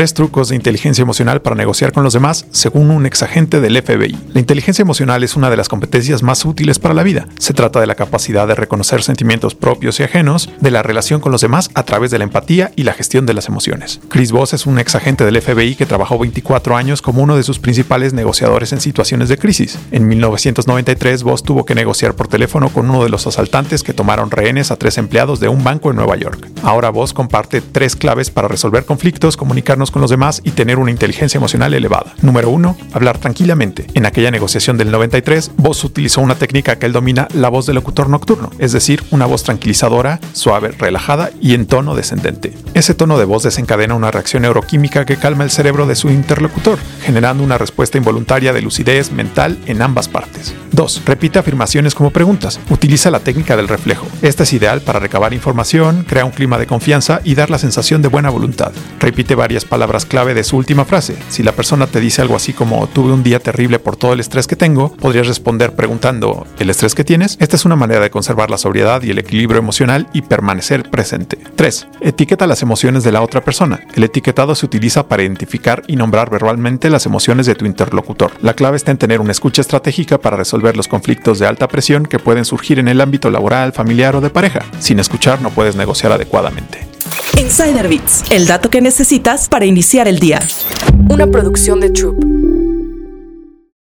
Tres trucos de inteligencia emocional para negociar con los demás, según un exagente del FBI. La inteligencia emocional es una de las competencias más útiles para la vida. Se trata de la capacidad de reconocer sentimientos propios y ajenos, de la relación con los demás a través de la empatía y la gestión de las emociones. Chris Voss es un exagente del FBI que trabajó 24 años como uno de sus principales negociadores en situaciones de crisis. En 1993, Voss tuvo que negociar por teléfono con uno de los asaltantes que tomaron rehenes a tres empleados de un banco en Nueva York. Ahora Voss comparte tres claves para resolver conflictos, comunicarnos con los demás y tener una inteligencia emocional elevada. Número 1. Hablar tranquilamente. En aquella negociación del 93, Voss utilizó una técnica que él domina, la voz del locutor nocturno, es decir, una voz tranquilizadora, suave, relajada y en tono descendente. Ese tono de voz desencadena una reacción neuroquímica que calma el cerebro de su interlocutor, generando una respuesta involuntaria de lucidez mental en ambas partes. 2. Repite afirmaciones como preguntas. Utiliza la técnica del reflejo. Esta es ideal para recabar información, crear un clima de confianza y dar la sensación de buena voluntad. Repite varias palabras clave de su última frase. Si la persona te dice algo así como tuve un día terrible por todo el estrés que tengo, podrías responder preguntando ¿el estrés que tienes? Esta es una manera de conservar la sobriedad y el equilibrio emocional y permanecer presente. 3. Etiqueta las emociones de la otra persona. El etiquetado se utiliza para identificar y nombrar verbalmente las emociones de tu interlocutor. La clave está en tener una escucha estratégica para los conflictos de alta presión que pueden surgir en el ámbito laboral, familiar o de pareja. Sin escuchar no puedes negociar adecuadamente. Insider Bits, el dato que necesitas para iniciar el día. Una producción de Troop.